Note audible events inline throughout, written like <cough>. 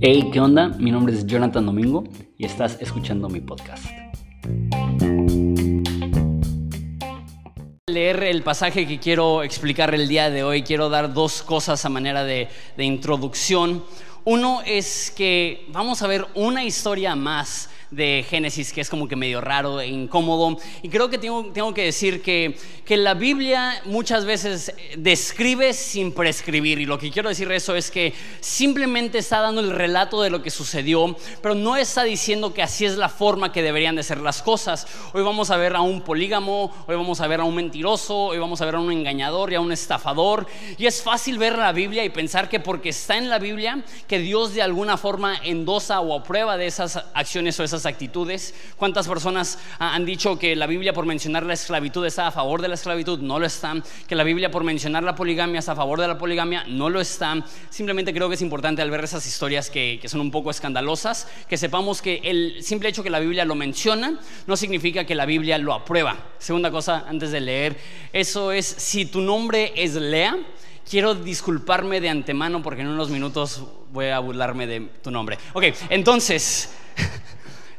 Hey, ¿qué onda? Mi nombre es Jonathan Domingo y estás escuchando mi podcast. Leer el pasaje que quiero explicar el día de hoy, quiero dar dos cosas a manera de, de introducción. Uno es que vamos a ver una historia más de Génesis que es como que medio raro e incómodo. Y creo que tengo, tengo que decir que, que, la Biblia muchas veces describe sin prescribir. Y lo que quiero decir eso es que simplemente está dando el relato de lo que sucedió, pero no está diciendo que así es la forma que deberían de ser las cosas. Hoy vamos a ver a un polígamo, hoy vamos a ver a un mentiroso, hoy vamos a ver a un engañador y a un estafador. Y es fácil ver la Biblia y pensar que porque está en la Biblia, que Dios de alguna forma endosa o aprueba de esas acciones o esas actitudes. ¿Cuántas personas han dicho que la Biblia por mencionar la esclavitud está a favor de la esclavitud? No lo está. Que la Biblia por mencionar la poligamia está a favor de la poligamia? No lo está. Simplemente creo que es importante al ver esas historias que, que son un poco escandalosas, que sepamos que el simple hecho que la Biblia lo menciona no significa que la Biblia lo aprueba. Segunda cosa antes de leer, eso es si tu nombre es Lea, quiero disculparme de antemano porque en unos minutos voy a burlarme de tu nombre. Ok, entonces, <laughs>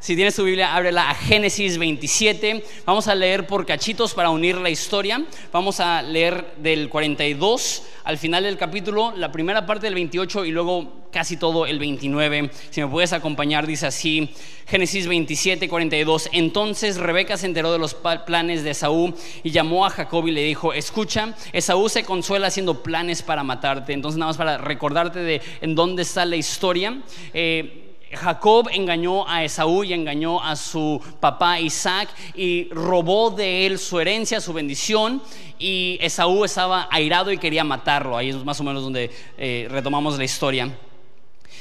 si tienes tu Biblia, ábrela a Génesis 27. Vamos a leer por cachitos para unir la historia. Vamos a leer del 42 al final del capítulo, la primera parte del 28 y luego casi todo el 29. Si me puedes acompañar, dice así, Génesis 27, 42. Entonces Rebeca se enteró de los planes de Esaú y llamó a Jacob y le dijo, escucha, Esaú se consuela haciendo planes para matarte. Entonces nada más para recordarte de en dónde está la historia. Eh, Jacob engañó a Esaú y engañó a su papá Isaac y robó de él su herencia, su bendición. Y Esaú estaba airado y quería matarlo. Ahí es más o menos donde eh, retomamos la historia.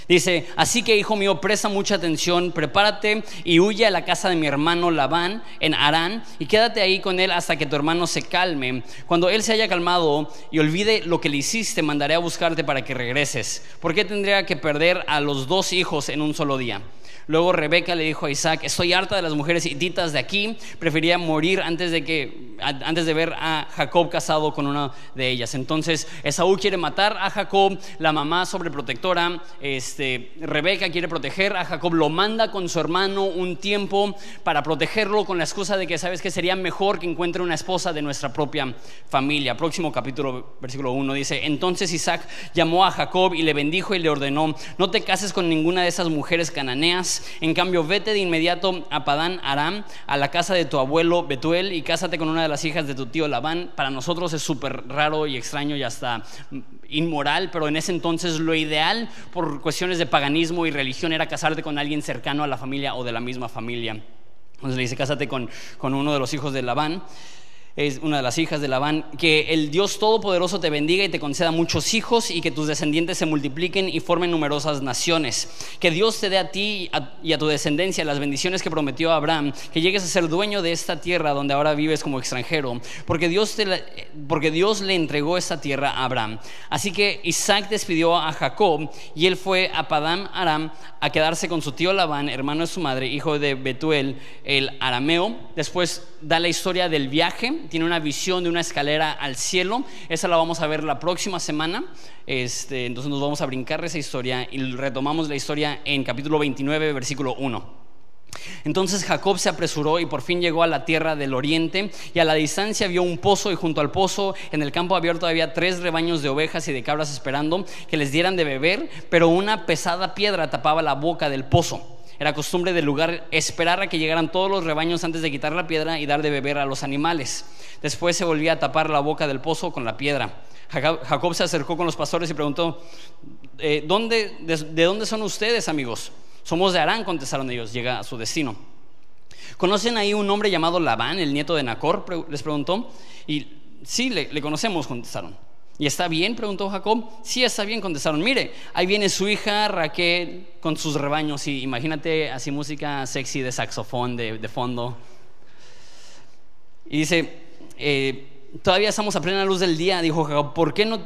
Dice, así que hijo mío, presta mucha atención, prepárate y huye a la casa de mi hermano Labán en Arán y quédate ahí con él hasta que tu hermano se calme. Cuando él se haya calmado y olvide lo que le hiciste, mandaré a buscarte para que regreses. ¿Por qué tendría que perder a los dos hijos en un solo día? Luego Rebeca le dijo a Isaac, estoy harta de las mujeres hititas de aquí, prefería morir antes de, que, antes de ver a Jacob casado con una de ellas. Entonces Esaú quiere matar a Jacob, la mamá sobreprotectora, este, Rebeca quiere proteger a Jacob, lo manda con su hermano un tiempo para protegerlo con la excusa de que sabes que sería mejor que encuentre una esposa de nuestra propia familia. Próximo capítulo, versículo 1 dice, entonces Isaac llamó a Jacob y le bendijo y le ordenó, no te cases con ninguna de esas mujeres cananeas en cambio, vete de inmediato a Padán Aram, a la casa de tu abuelo Betuel, y cásate con una de las hijas de tu tío Labán. Para nosotros es súper raro y extraño y hasta inmoral, pero en ese entonces lo ideal por cuestiones de paganismo y religión era casarte con alguien cercano a la familia o de la misma familia. Entonces le dice, cásate con, con uno de los hijos de Labán es una de las hijas de Labán, que el Dios Todopoderoso te bendiga y te conceda muchos hijos y que tus descendientes se multipliquen y formen numerosas naciones. Que Dios te dé a ti y a tu descendencia las bendiciones que prometió a Abraham, que llegues a ser dueño de esta tierra donde ahora vives como extranjero, porque Dios, porque Dios le entregó esta tierra a Abraham. Así que Isaac despidió a Jacob y él fue a Padam Aram a quedarse con su tío Labán, hermano de su madre, hijo de Betuel, el arameo. Después da la historia del viaje tiene una visión de una escalera al cielo. Esa la vamos a ver la próxima semana. Este, entonces nos vamos a brincar esa historia y retomamos la historia en capítulo 29, versículo 1. Entonces Jacob se apresuró y por fin llegó a la tierra del oriente y a la distancia vio un pozo y junto al pozo en el campo abierto había tres rebaños de ovejas y de cabras esperando que les dieran de beber, pero una pesada piedra tapaba la boca del pozo. Era costumbre del lugar esperar a que llegaran todos los rebaños antes de quitar la piedra y dar de beber a los animales. Después se volvía a tapar la boca del pozo con la piedra. Jacob se acercó con los pastores y preguntó, eh, ¿dónde, de, dónde son ustedes, amigos? Somos de Arán, contestaron ellos, llega a su destino. ¿Conocen ahí un hombre llamado Labán, el nieto de Nacor? Les preguntó. Y sí, le conocemos, contestaron. ¿Y está bien? preguntó Jacob. Sí, está bien, contestaron. Mire, ahí viene su hija Raquel con sus rebaños y imagínate así música sexy de saxofón de, fondo. Y dice, eh, todavía estamos a plena luz del día, dijo Jacob, ¿por qué no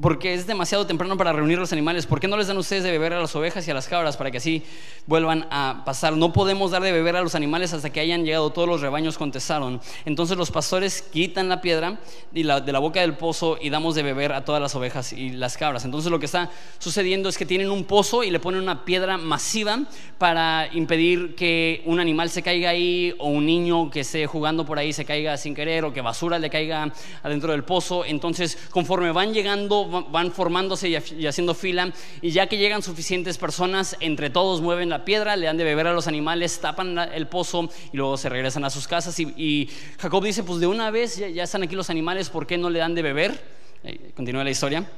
porque es demasiado temprano para reunir los animales. ¿Por qué no les dan ustedes de beber a las ovejas y a las cabras para que así vuelvan a pasar? No podemos dar de beber a los animales hasta que hayan llegado todos los rebaños, contestaron. Entonces los pastores quitan la piedra de la boca del pozo y damos de beber a todas las ovejas y las cabras. Entonces lo que está sucediendo es que tienen un pozo y le ponen una piedra masiva para impedir que un animal se caiga ahí o un niño que esté jugando por ahí se caiga sin querer o que basura le caiga adentro del pozo. Entonces conforme van llegando van formándose y haciendo fila y ya que llegan suficientes personas, entre todos mueven la piedra, le dan de beber a los animales, tapan el pozo y luego se regresan a sus casas. Y, Jacob dice, pues de una vez ya, están aquí los animales, ¿por qué no le dan de beber? Eh, continúa la historia.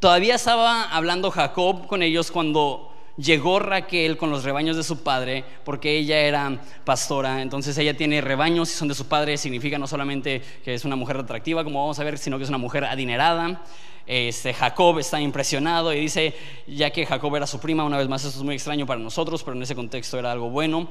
Todavía estaba hablando Jacob con ellos cuando llegó Raquel con los rebaños de su padre, porque ella era pastora, entonces ella tiene rebaños y son de su padre, significa no solamente que es una mujer atractiva, como vamos a ver, sino que es una mujer adinerada. Este, Jacob está impresionado y dice, ya que Jacob era su prima, una vez más esto es muy extraño para nosotros, pero en ese contexto era algo bueno,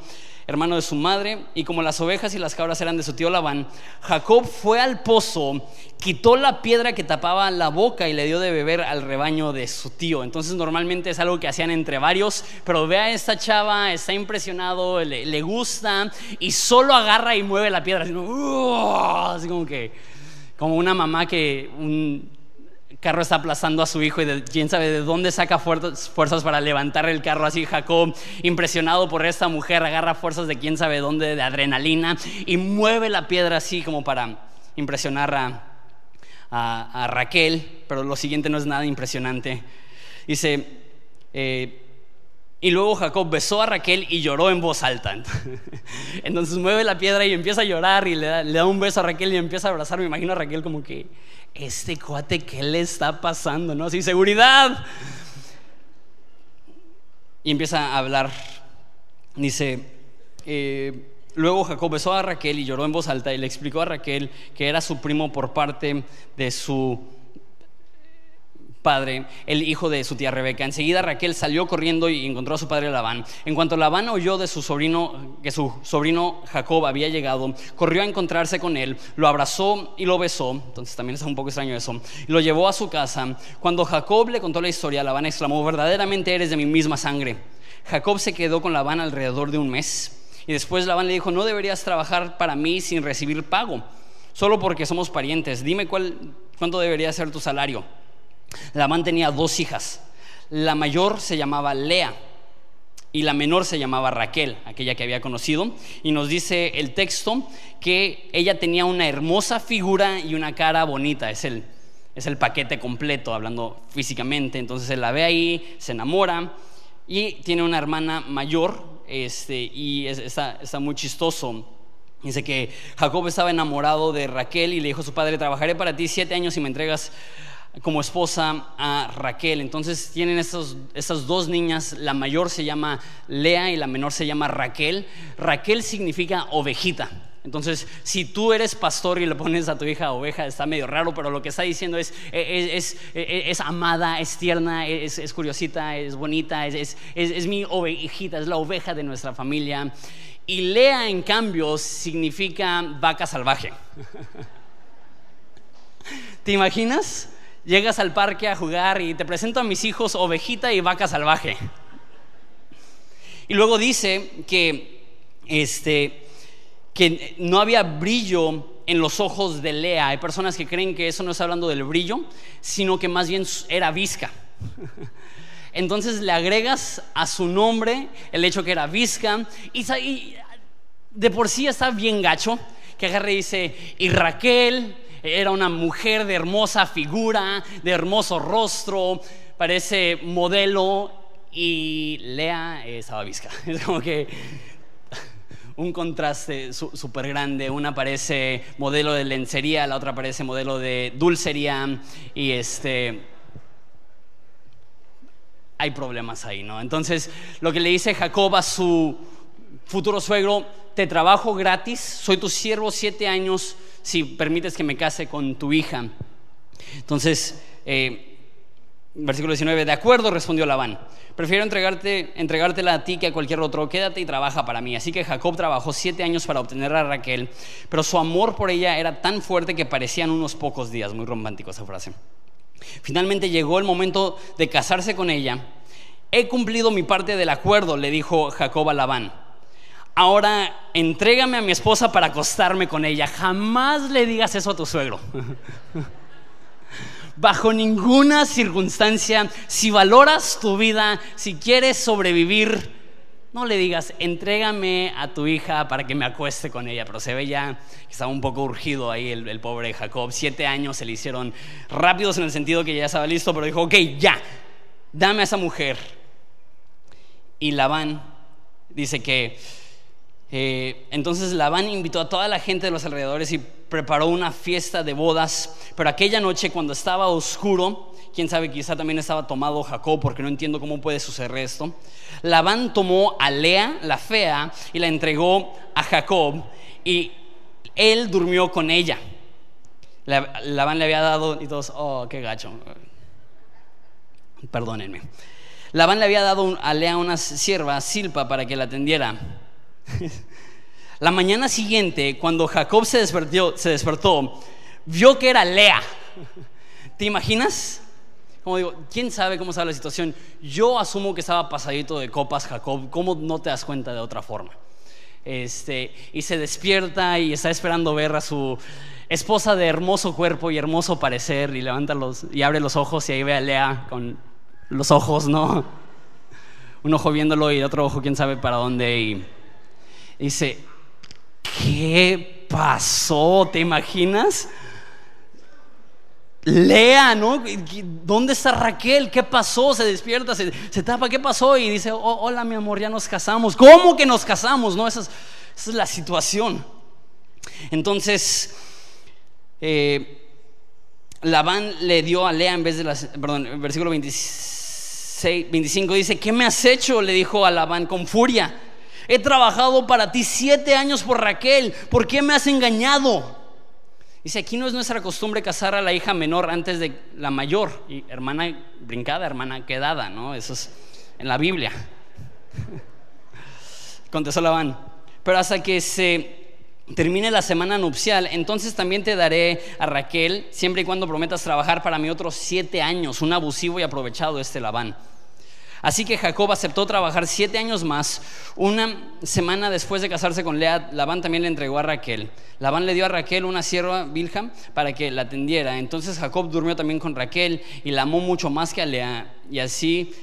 hermano de su madre, y como las ovejas y las cabras eran de su tío Labán, Jacob fue al pozo, quitó la piedra que tapaba la boca y le dio de beber al rebaño de su tío. Entonces normalmente es algo que hacían entre varios, pero ve a esta chava, está impresionado, le, gusta y solo agarra y mueve la piedra, así como que, como una mamá que... Un, carro está aplazando a su hijo y de, quién sabe de dónde saca fuerzas para levantar el carro así. Jacob, impresionado por esta mujer, agarra fuerzas de quién sabe dónde, de adrenalina, y mueve la piedra así como para impresionar a, Raquel. Pero lo siguiente no es nada impresionante. Dice, eh, y luego Jacob besó a Raquel y lloró en voz alta. <laughs> Entonces mueve la piedra y empieza a llorar y le da, le da, un beso a Raquel y empieza a abrazar. Me imagino a Raquel como que, este cuate, ¿qué le está pasando? ¿No? Sin seguridad. Y empieza a hablar. Dice, eh, luego Jacob besó a Raquel y lloró en voz alta y le explicó a Raquel que era su primo por parte de su padre, el hijo de su tía Rebeca. Enseguida Raquel salió corriendo y encontró a su padre Labán. En cuanto Labán oyó de su sobrino que su sobrino Jacob había llegado, corrió a encontrarse con él, lo abrazó y lo besó. Entonces también es un poco extraño eso. Lo llevó a su casa. Cuando Jacob le contó la historia, Labán exclamó: "Verdaderamente eres de mi misma sangre." Jacob se quedó con Labán alrededor de un mes. Y después Labán le dijo: "No deberías trabajar para mí sin recibir pago, solo porque somos parientes. Dime cuánto debería ser tu salario." Labán tenía dos hijas. La mayor se llamaba Lea y la menor se llamaba Raquel, aquella que había conocido. Y nos dice el texto que ella tenía una hermosa figura y una cara bonita. Es el, es el paquete completo, hablando físicamente. Entonces él la ve ahí, se enamora y tiene una hermana mayor este, y está, está muy chistoso. Dice que Jacob estaba enamorado de Raquel y le dijo a su padre, trabajaré para ti siete años y me entregas como esposa a Raquel. Entonces tienen estos, estas dos niñas, la mayor se llama Lea y la menor se llama Raquel. Raquel significa ovejita. Entonces, si tú eres pastor y le pones a tu hija oveja, está medio raro, pero lo que está diciendo es, es, es, amada, es tierna, es, curiosita, es bonita, es, es mi ovejita, es la oveja de nuestra familia. Y Lea, en cambio, significa vaca salvaje. <laughs> ¿Te imaginas? Llegas al parque a jugar y te presento a mis hijos ovejita y vaca salvaje. Y luego dice que, este, que no había brillo en los ojos de Lea. Hay personas que creen que eso no está hablando del brillo, sino que más bien era visca. <laughs> Entonces le agregas a su nombre el hecho que era visca y, de por sí está bien gacho que agarre y dice, y Raquel era una mujer de hermosa figura, de hermoso rostro, parece modelo y Lea es Abavisca. <laughs> Es como que un contraste súper grande. Una parece modelo de lencería, la otra parece modelo de dulcería y este hay problemas ahí, ¿no? Entonces, lo que le dice Jacob a su futuro suegro, te trabajo gratis, soy tu siervo siete años, si permites que me case con tu hija. Entonces, eh, versículo 19, de acuerdo, respondió Labán, prefiero entregarte, entregártela a ti que a cualquier otro, quédate y trabaja para mí. Así que Jacob trabajó siete años para obtener a Raquel, pero su amor por ella era tan fuerte que parecían unos pocos días, muy romántico esa frase. Finalmente llegó el momento de casarse con ella. He cumplido mi parte del acuerdo, le dijo Jacob a Labán. Ahora entrégame a mi esposa para acostarme con ella. Jamás le digas eso a tu suegro. <laughs> Bajo ninguna circunstancia, si valoras tu vida, si quieres sobrevivir, no le digas, entrégame a tu hija para que me acueste con ella. Pero se ve ya que estaba un poco urgido ahí el, pobre Jacob. Siete años se le hicieron rápidos en el sentido que ya estaba listo, pero dijo, ok, ya, dame a esa mujer. Y Labán dice que eh, entonces Labán invitó a toda la gente de los alrededores y preparó una fiesta de bodas, pero aquella noche cuando estaba oscuro, quién sabe, quizá también estaba tomado Jacob, porque no entiendo cómo puede suceder esto, Labán tomó a Lea, la fea, y la entregó a Jacob, y él durmió con ella. Labán le había dado, y todos, oh, qué gacho, perdónenme. Labán le había dado a Lea una sierva, Silpa, para que la atendiera. <laughs> La mañana siguiente, cuando Jacob se despertó, se despertó, vio que era Lea. ¿Te imaginas? Como digo, ¿quién sabe cómo estaba la situación? Yo asumo que estaba pasadito de copas Jacob. ¿Cómo no te das cuenta de otra forma? Este, y se despierta y está esperando ver a su esposa de hermoso cuerpo y hermoso parecer y levanta los y abre los ojos y ahí ve a Lea con los ojos, ¿no? <laughs> Un ojo viéndolo y otro ojo quién sabe para dónde y dice, ¿qué pasó? ¿Te imaginas? Lea, ¿no? ¿Dónde está Raquel? ¿Qué pasó? Se despierta, se, tapa, ¿qué pasó? Y dice, oh, hola mi amor, ya nos casamos. ¿Cómo que nos casamos? No, esa es, la situación. Entonces, eh, Labán le dio a Lea en vez de las, perdón, versículo 26, 25 dice, ¿qué me has hecho? Le dijo a Labán con furia. He trabajado para ti siete años por Raquel. ¿Por qué me has engañado? Dice, aquí no es nuestra costumbre casar a la hija menor antes de la mayor. Y hermana brincada, hermana quedada, ¿no? Eso es en la Biblia. <laughs> Contestó Labán. Pero hasta que se termine la semana nupcial, entonces también te daré a Raquel, siempre y cuando prometas trabajar para mí otros siete años. Un abusivo y aprovechado este Labán. Así que Jacob aceptó trabajar siete años más. Una semana después de casarse con Lea, Labán también le entregó a Raquel. Labán le dio a Raquel una sierva Bilham para que la atendiera. Entonces Jacob durmió también con Raquel y la amó mucho más que a Lea. Y así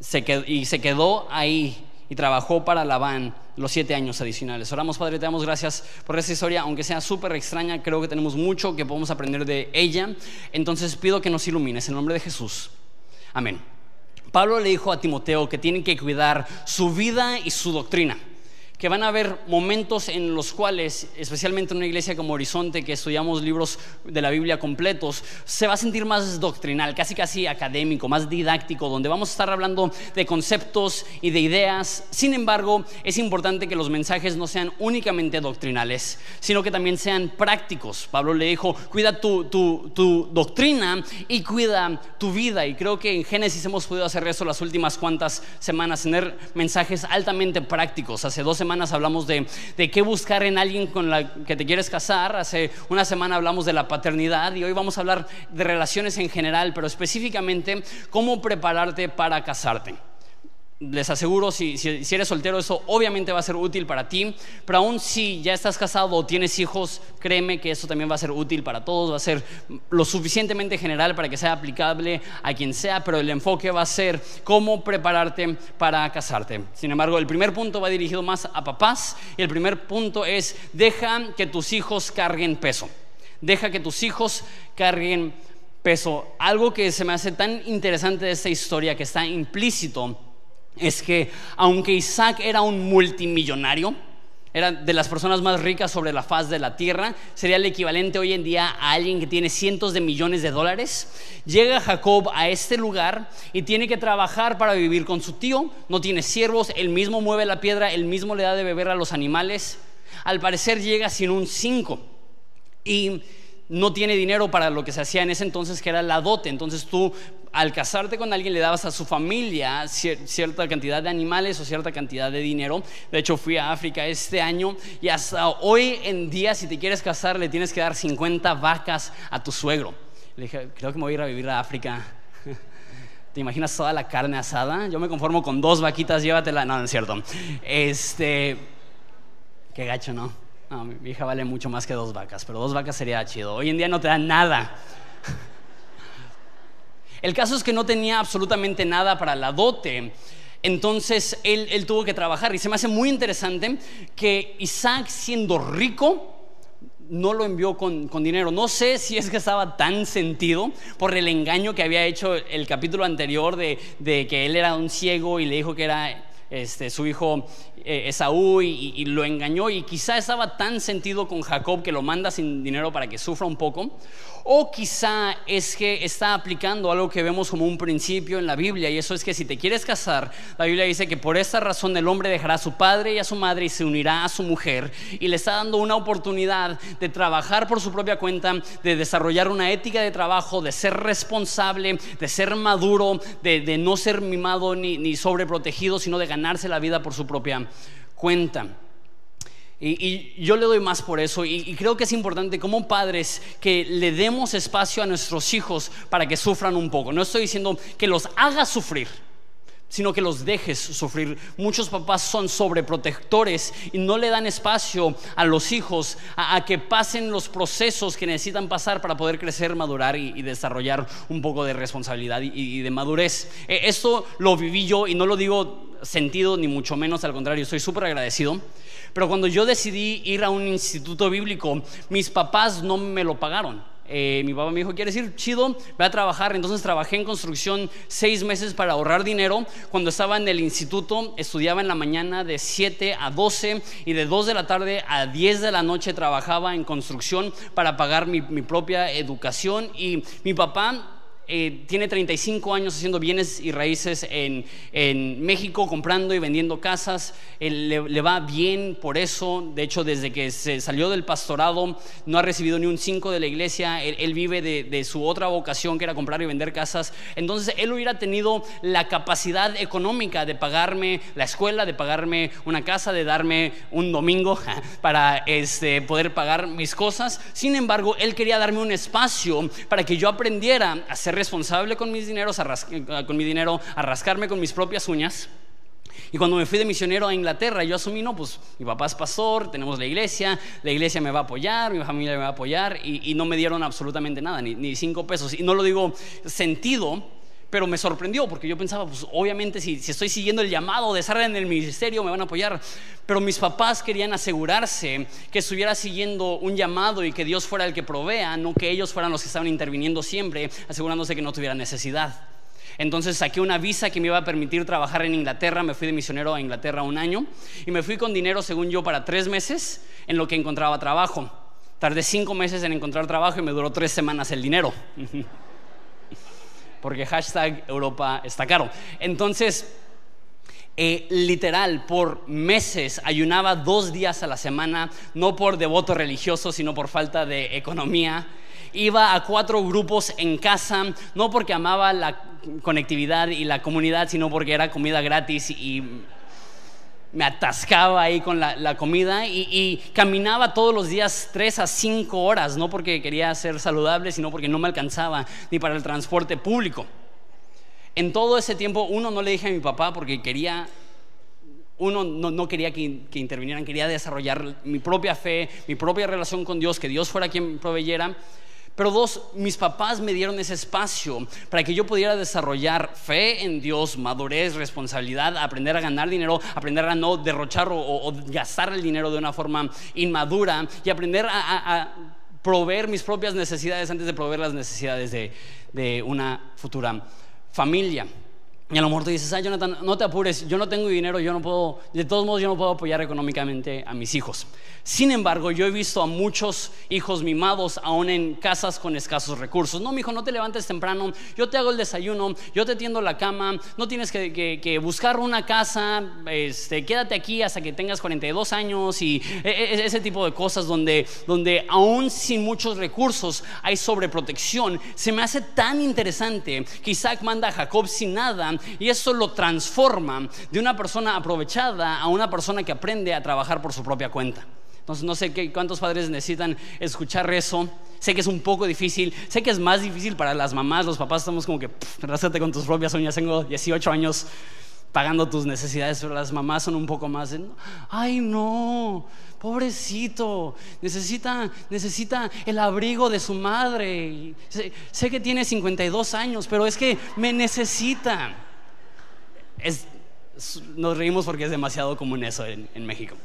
se quedó, y se quedó ahí y trabajó para Labán los siete años adicionales. Oramos, Padre, te damos gracias por esta historia, aunque sea súper extraña, creo que tenemos mucho que podemos aprender de ella. Entonces pido que nos ilumines en el nombre de Jesús. Amén. Pablo le dijo a Timoteo que tienen que cuidar su vida y su doctrina que van a haber momentos en los cuales, especialmente en una iglesia como Horizonte, que estudiamos libros de la Biblia completos, se va a sentir más doctrinal, casi casi académico, más didáctico, donde vamos a estar hablando de conceptos y de ideas. Sin embargo, es importante que los mensajes no sean únicamente doctrinales, sino que también sean prácticos. Pablo le dijo, cuida tu, tu doctrina y cuida tu vida. Y creo que en Génesis hemos podido hacer eso las últimas cuantas semanas, tener mensajes altamente prácticos. Hace dos semanas hablamos de, de qué buscar en alguien con la que te quieres casar. Hace una semana hablamos de la paternidad y hoy vamos a hablar de relaciones en general, pero específicamente cómo prepararte para casarte les aseguro, si, si, eres soltero, eso obviamente va a ser útil para ti, pero aún si ya estás casado o tienes hijos, créeme que eso también va a ser útil para todos, va a ser lo suficientemente general para que sea aplicable a quien sea, pero el enfoque va a ser cómo prepararte para casarte. Sin embargo, el primer punto va dirigido más a papás y el primer punto es, deja que tus hijos carguen peso, deja que tus hijos carguen peso. Algo que se me hace tan interesante de esta historia, que está implícito, es que aunque Isaac era un multimillonario, era de las personas más ricas sobre la faz de la tierra, sería el equivalente hoy en día a alguien que tiene cientos de millones de dólares. Llega Jacob a este lugar y tiene que trabajar para vivir con su tío, no tiene siervos, él mismo mueve la piedra, él mismo le da de beber a los animales. Al parecer llega sin un cinco y no tiene dinero para lo que se hacía en ese entonces, que era la dote. Entonces tú al casarte con alguien le dabas a su familia cierta cantidad de animales o cierta cantidad de dinero. De hecho, fui a África este año y hasta hoy en día, si te quieres casar, le tienes que dar 50 vacas a tu suegro. Le dije, creo que me voy a ir a vivir a África. <laughs> ¿Te imaginas toda la carne asada? Yo me conformo con dos vaquitas, llévatela. No, no es cierto. Este, qué gacho, ¿no? No, mi hija vale mucho más que dos vacas, pero dos vacas sería chido. Hoy en día no te dan nada. El caso es que no tenía absolutamente nada para la dote. Entonces él, tuvo que trabajar y se me hace muy interesante que Isaac siendo rico, no lo envió con, dinero. No sé si es que estaba tan sentido por el engaño que había hecho el capítulo anterior de, que él era un ciego y le dijo que era este, su hijo eh, Esaú y, lo engañó y quizá estaba tan sentido con Jacob que lo manda sin dinero para que sufra un poco. O quizá es que está aplicando algo que vemos como un principio en la Biblia y eso es que si te quieres casar, la Biblia dice que por esta razón el hombre dejará a su padre y a su madre y se unirá a su mujer y le está dando una oportunidad de trabajar por su propia cuenta, de desarrollar una ética de trabajo, de ser responsable, de ser maduro, de, no ser mimado ni, ni sobreprotegido, sino de ganarse la vida por su propia cuenta. Y, yo le doy más por eso y, creo que es importante como padres que le demos espacio a nuestros hijos para que sufran un poco. No estoy diciendo que los hagas sufrir, sino que los dejes sufrir. Muchos papás son sobreprotectores y no le dan espacio a los hijos a, que pasen los procesos que necesitan pasar para poder crecer, madurar y, desarrollar un poco de responsabilidad y, de madurez. E, esto lo viví yo y no lo digo sentido ni mucho menos, al contrario, estoy súper agradecido. Pero cuando yo decidí ir a un instituto bíblico, mis papás no me lo pagaron. Eh, mi papá me dijo, ¿quieres ir? Chido, voy a trabajar. Entonces trabajé en construcción seis meses para ahorrar dinero. Cuando estaba en el instituto, estudiaba en la mañana de 7 a 12 y de 2 de la tarde a 10 de la noche trabajaba en construcción para pagar mi, mi propia educación. Y mi papá eh, tiene 35 años haciendo bienes y raíces en, México, comprando y vendiendo casas. le, va bien por eso. De hecho, desde que se salió del pastorado, no ha recibido ni un 5 de la iglesia. Él, vive de, su otra vocación, que era comprar y vender casas. Entonces, él hubiera tenido la capacidad económica de pagarme la escuela, de pagarme una casa, de darme un domingo <laughs> para este, poder pagar mis cosas. Sin embargo, él quería darme un espacio para que yo aprendiera a ser responsable con mis dineros, a con mi dinero, a rascarme con mis propias uñas. Y cuando me fui de misionero a Inglaterra, yo asumí, no, pues mi papá es pastor, tenemos la iglesia, la iglesia me va a apoyar, mi familia me va a apoyar, y, no me dieron absolutamente nada, ni, ni, cinco pesos. Y no lo digo sentido, pero me sorprendió porque yo pensaba, pues obviamente si, estoy siguiendo el llamado de estar en el ministerio me van a apoyar, pero mis papás querían asegurarse que estuviera siguiendo un llamado y que Dios fuera el que provea, no que ellos fueran los que estaban interviniendo siempre, asegurándose que no tuviera necesidad. Entonces saqué una visa que me iba a permitir trabajar en Inglaterra, me fui de misionero a Inglaterra un año y me fui con dinero, según yo, para tres meses en lo que encontraba trabajo. Tardé cinco meses en encontrar trabajo y me duró tres semanas el dinero. <laughs> porque hashtag Europa está caro. Entonces, eh, literal, por meses ayunaba dos días a la semana, no por devoto religioso, sino por falta de economía. Iba a cuatro grupos en casa, no porque amaba la conectividad y la comunidad, sino porque era comida gratis y me atascaba ahí con la, comida y, caminaba todos los días tres a cinco horas, no porque quería ser saludable, sino porque no me alcanzaba ni para el transporte público. En todo ese tiempo, uno no le dije a mi papá porque quería, uno no, quería que, que, intervinieran, quería desarrollar mi propia fe, mi propia relación con Dios, que Dios fuera quien proveyera. Pero dos, mis papás me dieron ese espacio para que yo pudiera desarrollar fe en Dios, madurez, responsabilidad, aprender a ganar dinero, aprender a no derrochar o, gastar el dinero de una forma inmadura y aprender a, proveer mis propias necesidades antes de proveer las necesidades de una futura familia. Y a lo mejor dices, ah, Jonathan, no te apures, yo no tengo dinero, yo no puedo, de todos modos yo no puedo apoyar económicamente a mis hijos. Sin embargo, yo he visto a muchos hijos mimados aún en casas con escasos recursos. No, mi hijo, no te levantes temprano, yo te hago el desayuno, yo te tiendo la cama, no tienes que, buscar una casa, este, quédate aquí hasta que tengas 42 años y e, e, ese tipo de cosas donde, donde aún sin muchos recursos hay sobreprotección. Se me hace tan interesante que Isaac manda a Jacob sin nada y eso lo transforma de una persona aprovechada a una persona que aprende a trabajar por su propia cuenta. Entonces no sé qué, cuántos padres necesitan escuchar eso. Sé que es un poco difícil, sé que es más difícil para las mamás, los papás estamos como que, rásate con tus propias uñas, tengo 18 años pagando tus necesidades, pero las mamás son un poco más de, ay no, pobrecito, necesita, necesita el abrigo de su madre. Sé, que tiene 52 años, pero es que me necesita. Nos reímos porque es demasiado común eso en, México.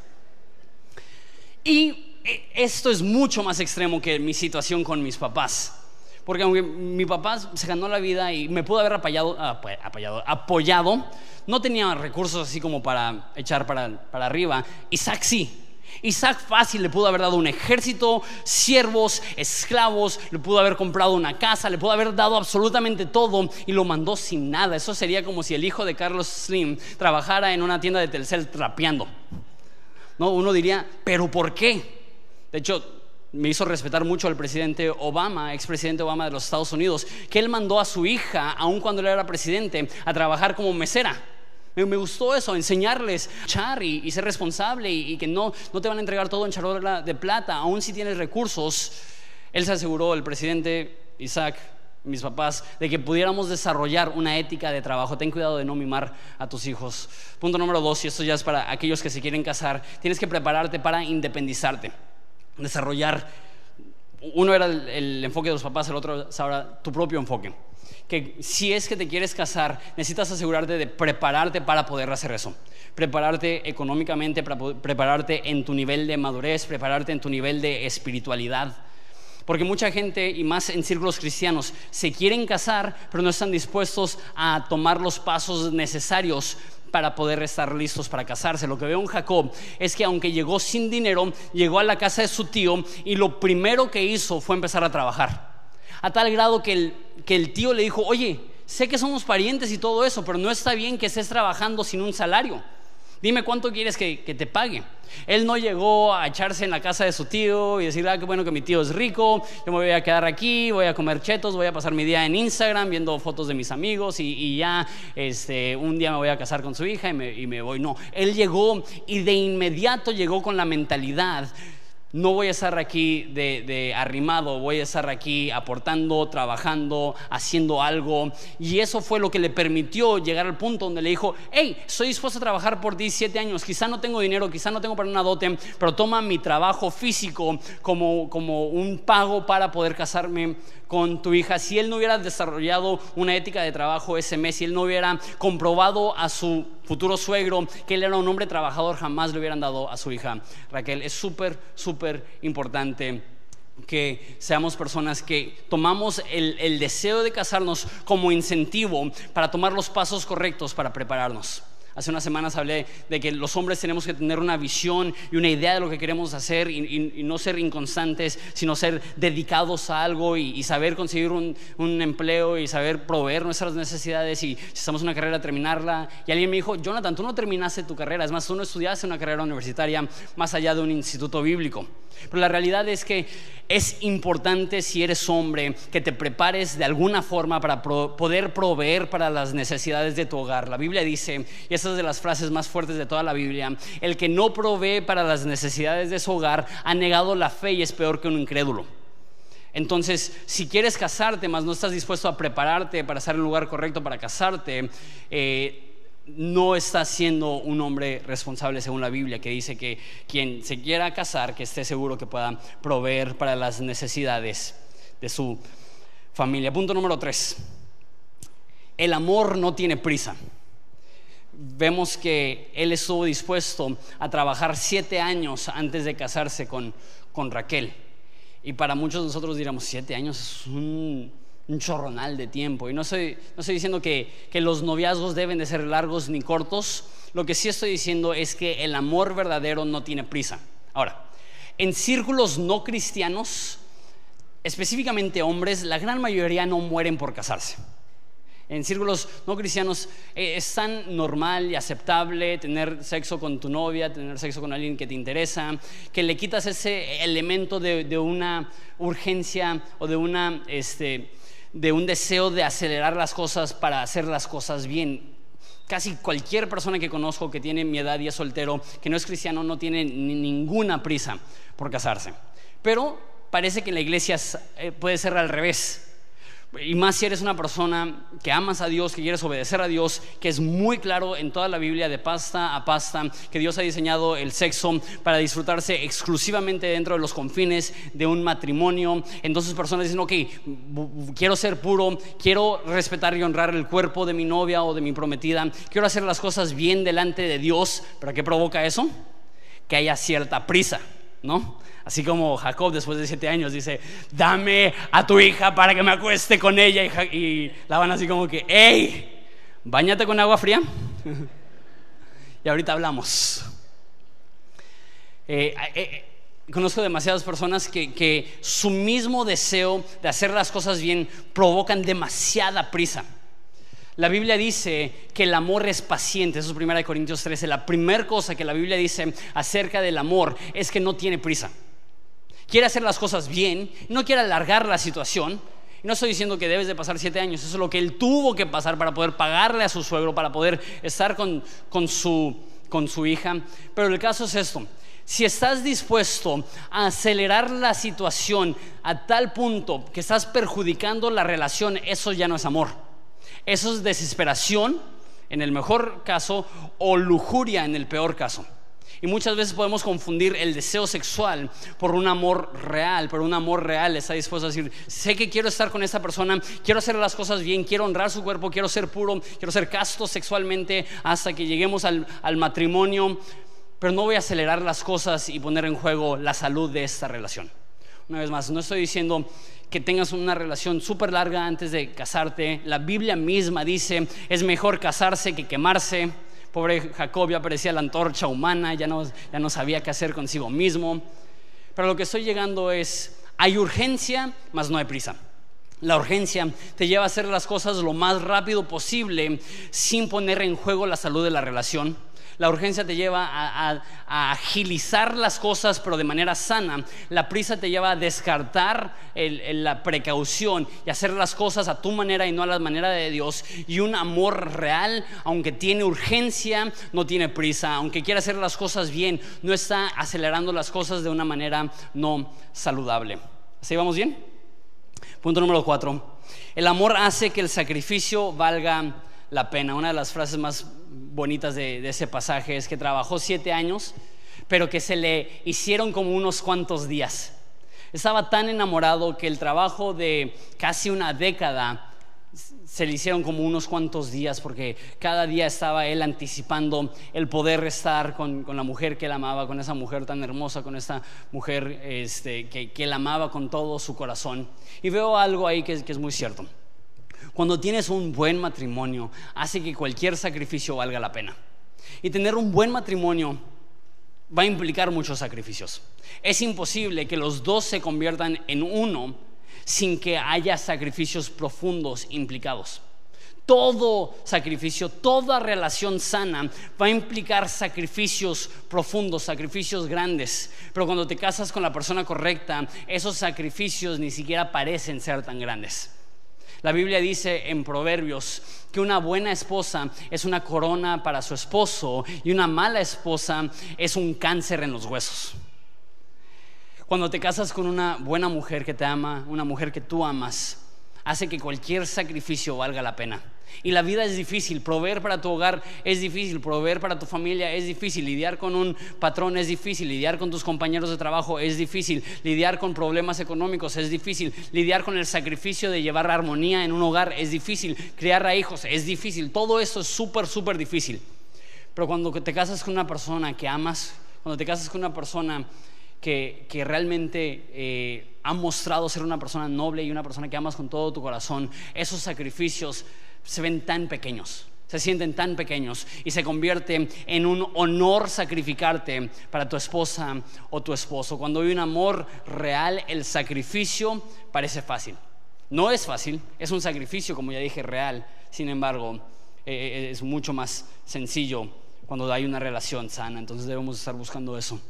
Y eh, esto es mucho más extremo que mi situación con mis papás. Porque aunque mi papá se ganó la vida y me pudo haber apoyado, apoyado, no tenía recursos así como para echar para, para arriba. Isaac sí. Isaac fácil le pudo haber dado un ejército, siervos, esclavos, le pudo haber comprado una casa, le pudo haber dado absolutamente todo y lo mandó sin nada. Eso sería como si el hijo de Carlos Slim trabajara en una tienda de Telcel trapeando. No, uno diría, ¿pero por qué? De hecho, me hizo respetar mucho al presidente Obama, expresidente Obama de los Estados Unidos, que él mandó a su hija, aun cuando él era presidente, a trabajar como mesera. Me, gustó eso, enseñarles a echar y, ser responsable y, que no, no te van a entregar todo en charola de plata, aun si tienes recursos. Él se aseguró, el presidente Isaac, mis papás, de que pudiéramos desarrollar una ética de trabajo. Ten cuidado de no mimar a tus hijos. Punto número dos, y esto ya es para aquellos que se quieren casar, tienes que prepararte para independizarte desarrollar. Uno era el, enfoque de los papás, el otro es ahora tu propio enfoque. Que si es que te quieres casar, necesitas asegurarte de prepararte para poder hacer eso. Prepararte económicamente, prepararte en tu nivel de madurez, prepararte en tu nivel de espiritualidad. Porque mucha gente, y más en círculos cristianos, se quieren casar, pero no están dispuestos a tomar los pasos necesarios para poder estar listos para casarse. Lo que veo en Jacob es que aunque llegó sin dinero, llegó a la casa de su tío y lo primero que hizo fue empezar a trabajar. A tal grado que el, que el tío le dijo, oye, sé que somos parientes y todo eso, pero no está bien que estés trabajando sin un salario. Dime cuánto quieres que, te pague. Él no llegó a echarse en la casa de su tío y decir, ah, qué bueno que mi tío es rico, yo me voy a quedar aquí, voy a comer chetos, voy a pasar mi día en Instagram viendo fotos de mis amigos y, ya este, un día me voy a casar con su hija y me, y me voy. No, él llegó y de inmediato llegó con la mentalidad no voy a estar aquí de, arrimado, voy a estar aquí aportando, trabajando, haciendo algo. Y eso fue lo que le permitió llegar al punto donde le dijo, hey, estoy dispuesto a trabajar por 17 años, quizá no tengo dinero, quizá no tengo para una dote, pero toma mi trabajo físico como, como un pago para poder casarme con tu hija, si él no hubiera desarrollado una ética de trabajo ese mes, si él no hubiera comprobado a su futuro suegro que él era un hombre trabajador, jamás le hubieran dado a su hija Raquel. Es súper, súper importante que seamos personas que tomamos el, el, deseo de casarnos como incentivo para tomar los pasos correctos para prepararnos. Hace unas semanas hablé de que los hombres tenemos que tener una visión y una idea de lo que queremos hacer y, no ser inconstantes, sino ser dedicados a algo y, saber conseguir un, empleo y saber proveer nuestras necesidades y si estamos en una carrera terminarla. Y alguien me dijo, Jonathan, tú no terminaste tu carrera, es más, tú no estudiaste una carrera universitaria más allá de un instituto bíblico. Pero la realidad es que es importante si eres hombre que te prepares de alguna forma para poder proveer para las necesidades de tu hogar. La Biblia dice, y esta es de las frases más fuertes de toda la Biblia, el que no provee para las necesidades de su hogar ha negado la fe y es peor que un incrédulo. Entonces, si quieres casarte, mas no estás dispuesto a prepararte para estar en el lugar correcto para casarte, eh, no está siendo un hombre responsable según la Biblia, que dice que quien se quiera casar, que esté seguro que pueda proveer para las necesidades de su familia. Punto número tres. El amor no tiene prisa. Vemos que él estuvo dispuesto a trabajar siete años antes de casarse con, con Raquel. Y para muchos de nosotros diríamos, siete años es un un chorronal de tiempo. Y no estoy, no estoy diciendo que, que los noviazgos deben de ser largos ni cortos. Lo que sí estoy diciendo es que el amor verdadero no tiene prisa. Ahora, en círculos no cristianos, específicamente hombres, la gran mayoría no mueren por casarse. En círculos no cristianos eh, es tan normal y aceptable tener sexo con tu novia, tener sexo con alguien que te interesa, que le quitas ese elemento de, una urgencia o de una... Este, de un deseo de acelerar las cosas para hacer las cosas bien. casi cualquier persona que conozco que tiene mi edad y es soltero, que no es cristiano, no tiene ninguna prisa por casarse. Pero parece que en la iglesia eh, puede ser al revés. Y más si eres una persona que amas a Dios, que quieres obedecer a Dios, que es muy claro en toda la Biblia de pasta a pasta, que Dios ha diseñado el sexo para disfrutarse exclusivamente dentro de los confines de un matrimonio. Entonces personas dicen, ok, quiero ser puro, quiero respetar y honrar el cuerpo de mi novia o de mi prometida, quiero hacer las cosas bien delante de Dios. ¿Pero qué provoca eso? Que haya cierta prisa, ¿no? Así como Jacob después de siete años dice, dame a tu hija para que me acueste con ella. Y, la van así como que, hey, bañate con agua fría. <laughs> y ahorita hablamos. Eh, eh, eh, conozco demasiadas personas que, que su mismo deseo de hacer las cosas bien provocan demasiada prisa. La Biblia dice que el amor es paciente, eso es 1 Corintios 13. La primera cosa que la Biblia dice acerca del amor es que no tiene prisa quiere hacer las cosas bien, no quiere alargar la situación. No estoy diciendo que debes de pasar siete años, eso es lo que él tuvo que pasar para poder pagarle a su suegro, para poder estar con, con, su, con su hija. Pero el caso es esto, si estás dispuesto a acelerar la situación a tal punto que estás perjudicando la relación, eso ya no es amor. Eso es desesperación en el mejor caso o lujuria en el peor caso. Y muchas veces podemos confundir el deseo sexual por un amor real, pero un amor real está dispuesto a decir, sé que quiero estar con esta persona, quiero hacer las cosas bien, quiero honrar su cuerpo, quiero ser puro, quiero ser casto sexualmente hasta que lleguemos al, matrimonio, pero no voy a acelerar las cosas y poner en juego la salud de esta relación. Una vez más, no estoy diciendo que tengas una relación súper larga antes de casarte. La Biblia misma dice, es mejor casarse que quemarse. Pobre Jacob ya parecía la antorcha humana, ya no, ya no sabía qué hacer consigo mismo. Pero lo que estoy llegando es, hay urgencia, mas no hay prisa. La urgencia te lleva a hacer las cosas lo más rápido posible sin poner en juego la salud de la relación la urgencia te lleva a, agilizar las cosas, pero de manera sana. La prisa te lleva a descartar la precaución y hacer las cosas a tu manera y no a la manera de Dios. Y un amor real, aunque tiene urgencia, no tiene prisa. Aunque quiera hacer las cosas bien, no está acelerando las cosas de una manera no saludable. ¿Así vamos bien? Punto número cuatro. El amor hace que el sacrificio valga la pena. Una de las frases más bonitas de, ese pasaje es que trabajó siete años, pero que se le hicieron como unos cuantos días. Estaba tan enamorado que el trabajo de casi una década se le hicieron como unos cuantos días porque cada día estaba él anticipando el poder estar con, la mujer que él amaba, con esa mujer tan hermosa, con esta mujer este, que, él amaba con todo su corazón. Y veo algo ahí que es muy cierto. Cuando tienes un buen matrimonio, hace que cualquier sacrificio valga la pena. Y tener un buen matrimonio va a implicar muchos sacrificios. Es imposible que los dos se conviertan en uno sin que haya sacrificios profundos implicados. Todo sacrificio, toda relación sana va a implicar sacrificios profundos, sacrificios grandes. Pero cuando te casas con la persona correcta, esos sacrificios ni siquiera parecen ser tan grandes. La Biblia dice en Proverbios que una buena esposa es una corona para su esposo y una mala esposa es un cáncer en los huesos. Cuando te casas con una buena mujer que te ama, una mujer que tú amas, hace que cualquier sacrificio valga la pena. Y la vida es difícil, proveer para tu hogar es difícil, proveer para tu familia es difícil, lidiar con un patrón es difícil, lidiar con tus compañeros de trabajo es difícil, lidiar con problemas económicos es difícil, lidiar con el sacrificio de llevar armonía en un hogar es difícil, criar a hijos es difícil, todo esto es súper, súper difícil. Pero cuando te casas con una persona que amas, cuando te casas con una persona que, realmente eh, ha mostrado ser una persona noble y una persona que amas con todo tu corazón, esos sacrificios se ven tan pequeños, se sienten tan pequeños y se convierte en un honor sacrificarte para tu esposa o tu esposo. Cuando hay un amor real, el sacrificio parece fácil. No es fácil, es un sacrificio, como ya dije, real. Sin embargo, eh, eh, es mucho más sencillo cuando hay una relación sana. Entonces debemos estar buscando eso.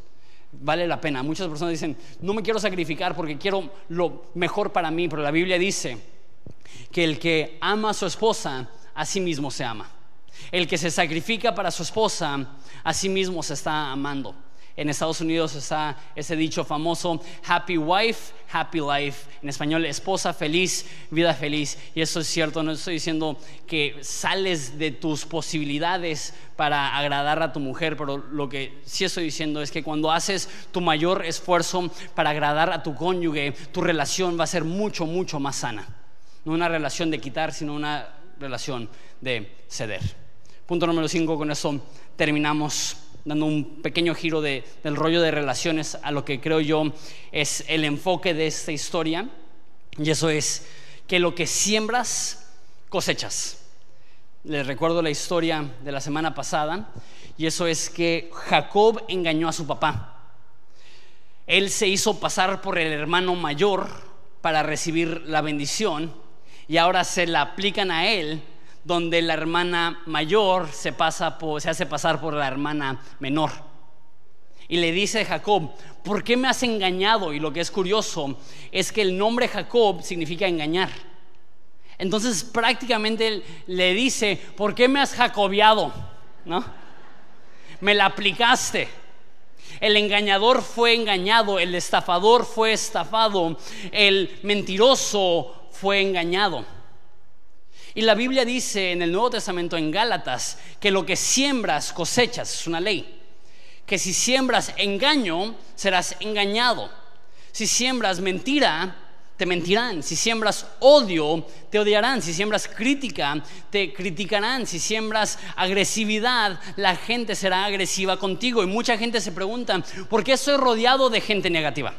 Vale la pena. Muchas personas dicen, no me quiero sacrificar porque quiero lo mejor para mí, pero la Biblia dice que el que ama a su esposa, a sí mismo se ama. El que se sacrifica para su esposa, a sí mismo se está amando. En Estados Unidos está ese dicho famoso, happy wife, happy life. En español, esposa feliz, vida feliz. Y eso es cierto, no estoy diciendo que sales de tus posibilidades para agradar a tu mujer, pero lo que sí estoy diciendo es que cuando haces tu mayor esfuerzo para agradar a tu cónyuge, tu relación va a ser mucho, mucho más sana. No una relación de quitar, sino una relación de ceder. Punto número 5, con eso terminamos dando un pequeño giro del rollo de relaciones a lo que creo yo es el enfoque de esta historia. Y eso es que lo que siembras, cosechas. Les recuerdo la historia de la semana pasada. Y eso es que Jacob engañó a su papá. Él se hizo pasar por el hermano mayor para recibir la bendición y ahora se la aplican a él donde la hermana mayor se, pasa se hace pasar por la hermana menor. Y le dice a Jacob, ¿por qué me has engañado? Y lo que es curioso es que el nombre Jacob significa engañar. Entonces prácticamente le dice, ¿por qué me has jacobiado? ¿No? Me la aplicaste. El engañador fue engañado, el estafador fue estafado, el mentiroso fue engañado. Y la Biblia dice en el Nuevo Testamento, en Gálatas, que lo que siembras cosechas, es una ley. Que si siembras engaño, serás engañado. Si siembras mentira, te mentirán. Si siembras odio, te odiarán. Si siembras crítica, te criticarán. Si siembras agresividad, la gente será agresiva contigo. Y mucha gente se pregunta, ¿por qué estoy rodeado de gente negativa?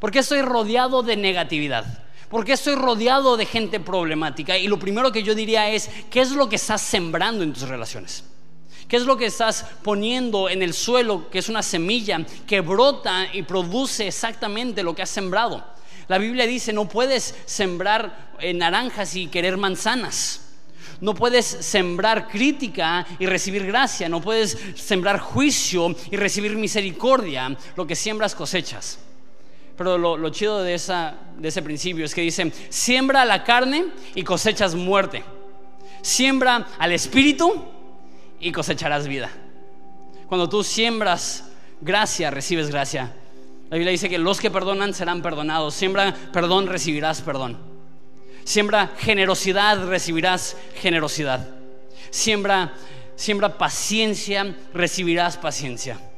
¿Por qué estoy rodeado de negatividad? Porque estoy rodeado de gente problemática? Y lo primero que yo diría es, ¿qué es lo que estás sembrando en tus relaciones? ¿Qué es lo que estás poniendo en el suelo, que es una semilla que brota y produce exactamente lo que has sembrado? La Biblia dice, no puedes sembrar eh, naranjas y querer manzanas. No puedes sembrar crítica y recibir gracia. No puedes sembrar juicio y recibir misericordia. Lo que siembras cosechas. Pero lo, chido de, ese principio es que dice, siembra la carne y cosechas muerte. Siembra al espíritu y cosecharás vida. Cuando tú siembras gracia, recibes gracia. La Biblia dice que los que perdonan serán perdonados. Siembra perdón, recibirás perdón. Siembra generosidad, recibirás generosidad. Siembra, siembra paciencia, recibirás paciencia.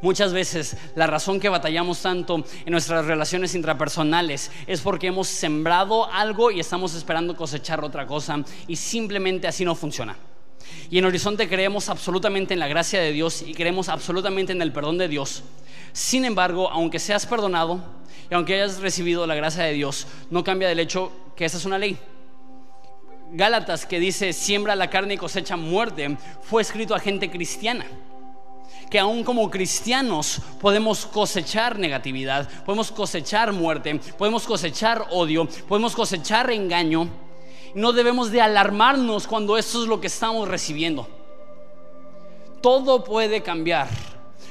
Muchas veces la razón que batallamos tanto en nuestras relaciones intrapersonales es porque hemos sembrado algo y estamos esperando cosechar otra cosa y simplemente así no funciona. Y en Horizonte creemos absolutamente en la gracia de Dios y creemos absolutamente en el perdón de Dios. Sin embargo, aunque seas perdonado y aunque hayas recibido la gracia de Dios, no cambia del hecho que esa es una ley. Gálatas que dice siembra la carne y cosecha muerte fue escrito a gente cristiana que aún como cristianos podemos cosechar negatividad, podemos cosechar muerte, podemos cosechar odio, podemos cosechar engaño. No debemos de alarmarnos cuando eso es lo que estamos recibiendo. Todo puede cambiar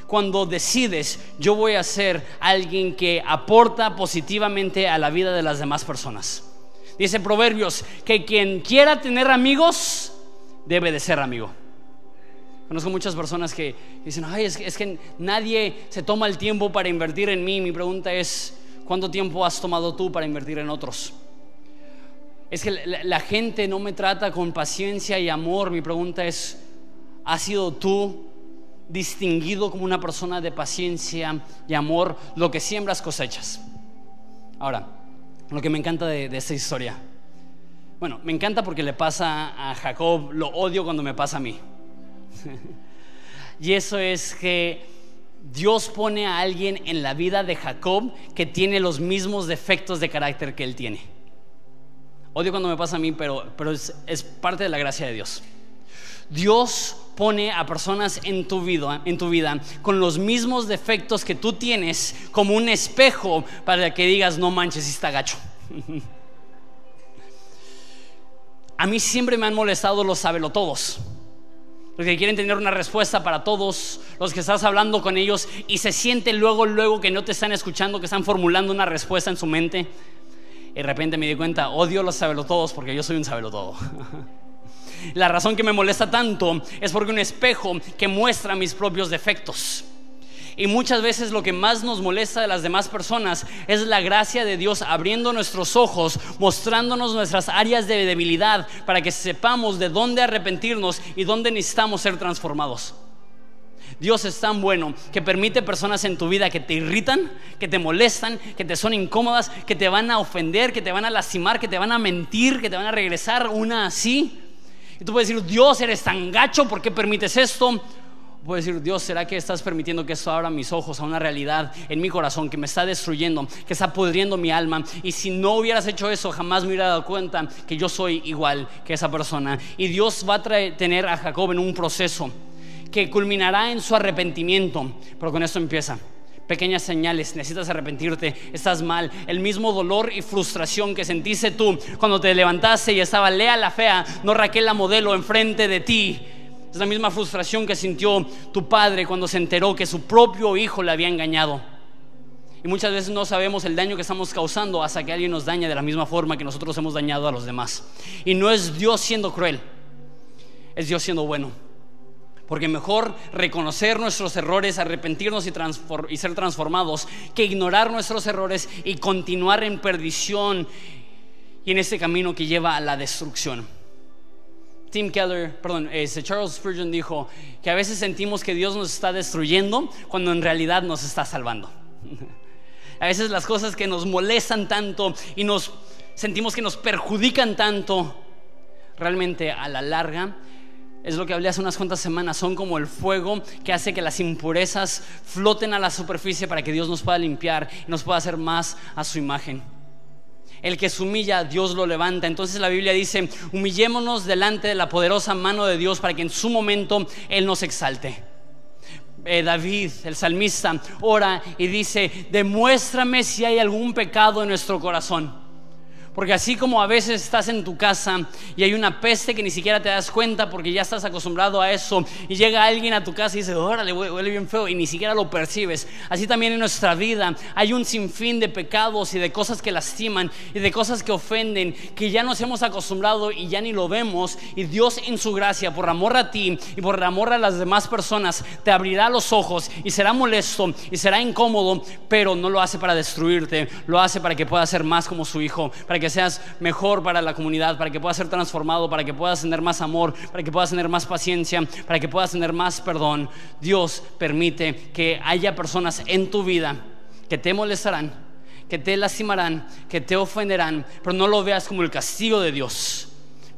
cuando decides yo voy a ser alguien que aporta positivamente a la vida de las demás personas. Dice Proverbios que quien quiera tener amigos debe de ser amigo. Conozco muchas personas que dicen, ay, es, es, que nadie se toma el tiempo para invertir en mí. Mi pregunta es, ¿cuánto tiempo has tomado tú para invertir en otros? Es que la, gente no me trata con paciencia y amor. Mi pregunta es, ¿has sido tú distinguido como una persona de paciencia y amor? Lo que siembras cosechas. Ahora, lo que me encanta de esta historia. Bueno, me encanta porque le pasa a Jacob, lo odio cuando me pasa a mí. <laughs> y eso es que Dios pone a alguien en la vida de Jacob que tiene los mismos defectos de carácter que él tiene. Odio cuando me pasa a mí, pero, pero es, parte de la gracia de Dios. Dios pone a personas en tu vida, en tu vida con los mismos defectos que tú tienes como un espejo para que digas no manches, está gacho. <laughs> a mí siempre me han molestado los sabelotodos los que quieren tener una respuesta para todos, los que estás hablando con ellos y se siente luego, luego que no te están escuchando, que están formulando una respuesta en su mente. Y de repente me di cuenta, odio los sabelotodos porque yo soy un sabelotodo. <laughs> La razón que me molesta tanto es porque un espejo que muestra mis propios defectos. Y muchas veces lo que más nos molesta de las demás personas es la gracia de Dios abriendo nuestros ojos, mostrándonos nuestras áreas de debilidad para que sepamos de dónde arrepentirnos y dónde necesitamos ser transformados. Dios es tan bueno que permite personas en tu vida que te irritan, que te molestan, que te son incómodas, que te van a ofender, que te van a lastimar, que te van a mentir, que te van a regresar una así. Y tú puedes decir, Dios, eres tan gacho, ¿por qué permites esto? Puedes decir, Dios, ¿será que estás permitiendo que esto abra mis ojos a una realidad en mi corazón que me está destruyendo, que está pudriendo mi alma? Y si no hubieras hecho eso, jamás me hubiera dado cuenta que yo soy igual que esa persona. Y Dios va a tener a Jacob en un proceso que culminará en su arrepentimiento. Pero con esto empieza. Pequeñas señales, necesitas arrepentirte, estás mal. El mismo dolor y frustración que sentiste tú cuando te levantaste y estaba Lea la fea, no Raquel la modelo enfrente de ti. Es la misma frustración que sintió tu padre cuando se enteró que su propio hijo le había engañado. Y muchas veces no sabemos el daño que estamos causando hasta que alguien nos daña de la misma forma que nosotros hemos dañado a los demás. Y no es Dios siendo cruel, es Dios siendo bueno. Porque mejor reconocer nuestros errores, arrepentirnos y, ser transformados, que ignorar nuestros errores y continuar en perdición y en este camino que lleva a la destrucción. Tim Keller, perdón, este Charles Spurgeon dijo que a veces sentimos que Dios nos está destruyendo cuando en realidad nos está salvando. <laughs> A veces las cosas que nos molestan tanto y nos sentimos que nos perjudican tanto, realmente a la larga es lo que hablé hace unas cuantas semanas, son como el fuego que hace que las impurezas floten a la superficie para que Dios nos pueda limpiar y nos pueda hacer más a su imagen. El que se humilla, Dios lo levanta. Entonces la Biblia dice, humillémonos delante de la poderosa mano de Dios para que en su momento Él nos exalte. Eh, David, el salmista, ora y dice, demuéstrame si hay algún pecado en nuestro corazón porque así como a veces estás en tu casa y hay una peste que ni siquiera te das cuenta porque ya estás acostumbrado a eso y llega alguien a tu casa y dice, órale, huele bien feo y ni siquiera lo percibes. Así también en nuestra vida hay un sinfín de pecados y de cosas que lastiman y de cosas que ofenden que ya nos hemos acostumbrado y ya ni lo vemos. Y Dios en su gracia, por amor a ti y por amor a las demás personas, te abrirá los ojos y será molesto y será incómodo, pero no lo hace para destruirte, lo hace para que puedas ser más como su hijo, para que seas mejor para la comunidad, para que puedas ser transformado, para que puedas tener más amor, para que puedas tener más paciencia, para que puedas tener más perdón. Dios permite que haya personas en tu vida que te molestarán, que te lastimarán, que te ofenderán, pero no lo veas como el castigo de Dios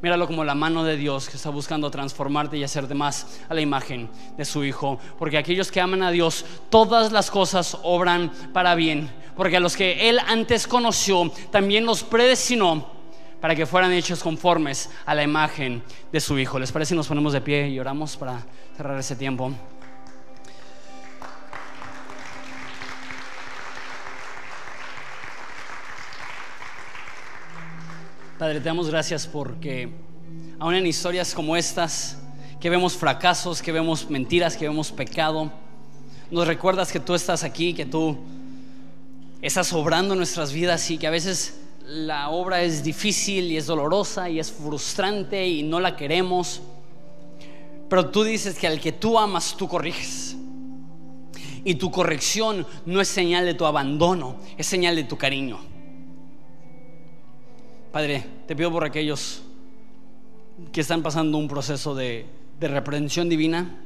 Míralo como la mano de Dios que está buscando transformarte y hacerte más a la imagen de su Hijo. Porque aquellos que aman a Dios, todas las cosas obran para bien. Porque a los que Él antes conoció, también los predestinó para que fueran hechos conformes a la imagen de su Hijo. ¿Les parece si nos ponemos de pie y oramos para cerrar ese tiempo? Padre, te damos gracias porque aún en historias como estas, que vemos fracasos, que vemos mentiras, que vemos pecado, nos recuerdas que tú estás aquí, que tú estás obrando nuestras vidas y que a veces la obra es difícil y es dolorosa y es frustrante y no la queremos. Pero tú dices que al que tú amas, tú corriges. Y tu corrección no es señal de tu abandono, es señal de tu cariño. Padre, te pido por aquellos que están pasando un proceso de, reprensión divina.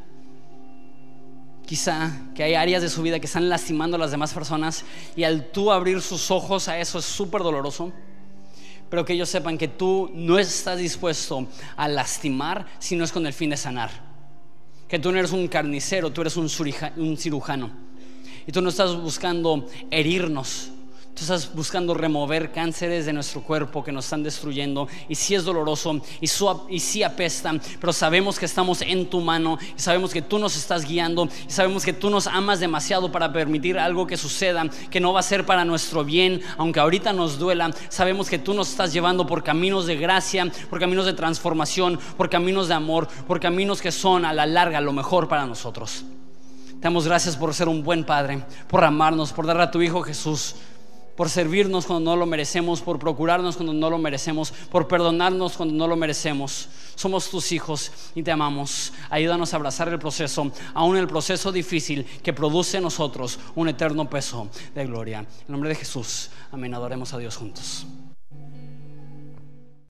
Quizá que hay áreas de su vida que están lastimando a las demás personas y al tú abrir sus ojos a eso es súper doloroso. Pero que ellos sepan que tú no estás dispuesto a lastimar si no es con el fin de sanar. Que tú no eres un carnicero, tú eres un cirujano. Y tú no estás buscando herirnos, Tú estás buscando remover cánceres de nuestro cuerpo que nos están destruyendo. Y si es doloroso y, y sí apestan, pero sabemos que estamos en tu mano y sabemos que tú nos estás guiando y sabemos que tú nos amas demasiado para permitir algo que suceda que no va a ser para nuestro bien, aunque ahorita nos duela. Sabemos que tú nos estás llevando por caminos de gracia, por caminos de transformación, por caminos de amor, por caminos que son a la larga lo mejor para nosotros. Te damos gracias por ser un buen padre, por amarnos, por dar a tu Hijo Jesús por servirnos cuando no lo merecemos, por procurarnos cuando no lo merecemos, por perdonarnos cuando no lo merecemos. Somos tus hijos y te amamos. Ayúdanos a abrazar el proceso, aún el proceso difícil que produce en nosotros un eterno peso de gloria. En nombre de Jesús, amén. Adoremos a Dios juntos.